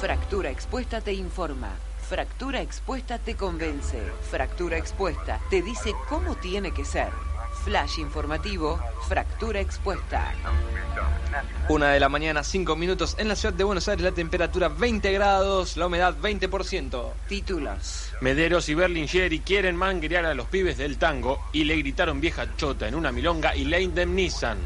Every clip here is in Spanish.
Fractura expuesta te informa. Fractura expuesta te convence. Fractura expuesta te dice cómo tiene que ser. Flash informativo, fractura expuesta. Una de la mañana, cinco minutos en la ciudad de Buenos Aires, la temperatura 20 grados, la humedad 20%. Títulos. Mederos y Berlingeri quieren manguerear a los pibes del tango y le gritaron vieja chota en una milonga y la indemnizan.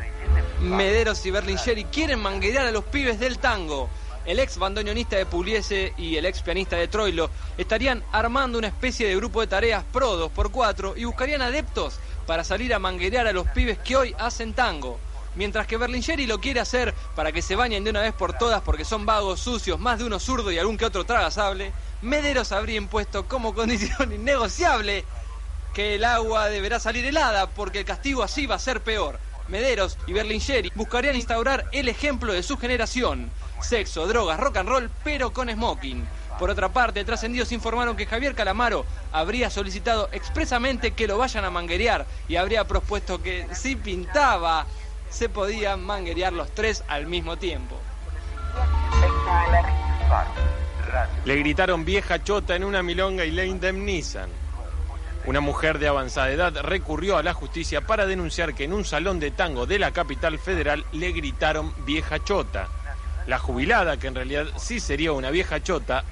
Mederos y Berlingeri quieren manguerear a los pibes del tango. El ex bandoneonista de Pugliese y el ex pianista de Troilo estarían armando una especie de grupo de tareas pro 2 por 4 y buscarían adeptos para salir a manguerear a los pibes que hoy hacen tango. Mientras que Berlingeri lo quiere hacer para que se bañen de una vez por todas porque son vagos, sucios, más de uno zurdo y algún que otro tragasable, Mederos habría impuesto como condición innegociable que el agua deberá salir helada porque el castigo así va a ser peor. Mederos y Berlingeri buscarían instaurar el ejemplo de su generación. Sexo, drogas, rock and roll, pero con smoking. Por otra parte, trascendidos informaron que Javier Calamaro habría solicitado expresamente que lo vayan a manguerear y habría propuesto que si pintaba se podían manguerear los tres al mismo tiempo. Le gritaron vieja chota en una milonga y le indemnizan. Una mujer de avanzada edad recurrió a la justicia para denunciar que en un salón de tango de la capital federal le gritaron vieja chota. La jubilada, que en realidad sí sería una vieja chota,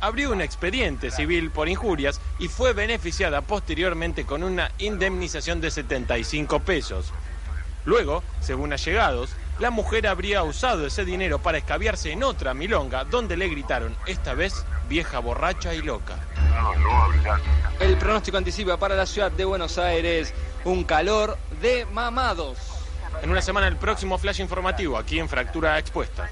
abrió un expediente civil por injurias y fue beneficiada posteriormente con una indemnización de 75 pesos. Luego, según allegados, la mujer habría usado ese dinero para escabiarse en otra milonga donde le gritaron, esta vez vieja borracha y loca. El pronóstico anticipa para la ciudad de Buenos Aires un calor de mamados. En una semana el próximo flash informativo aquí en Fractura Expuesta.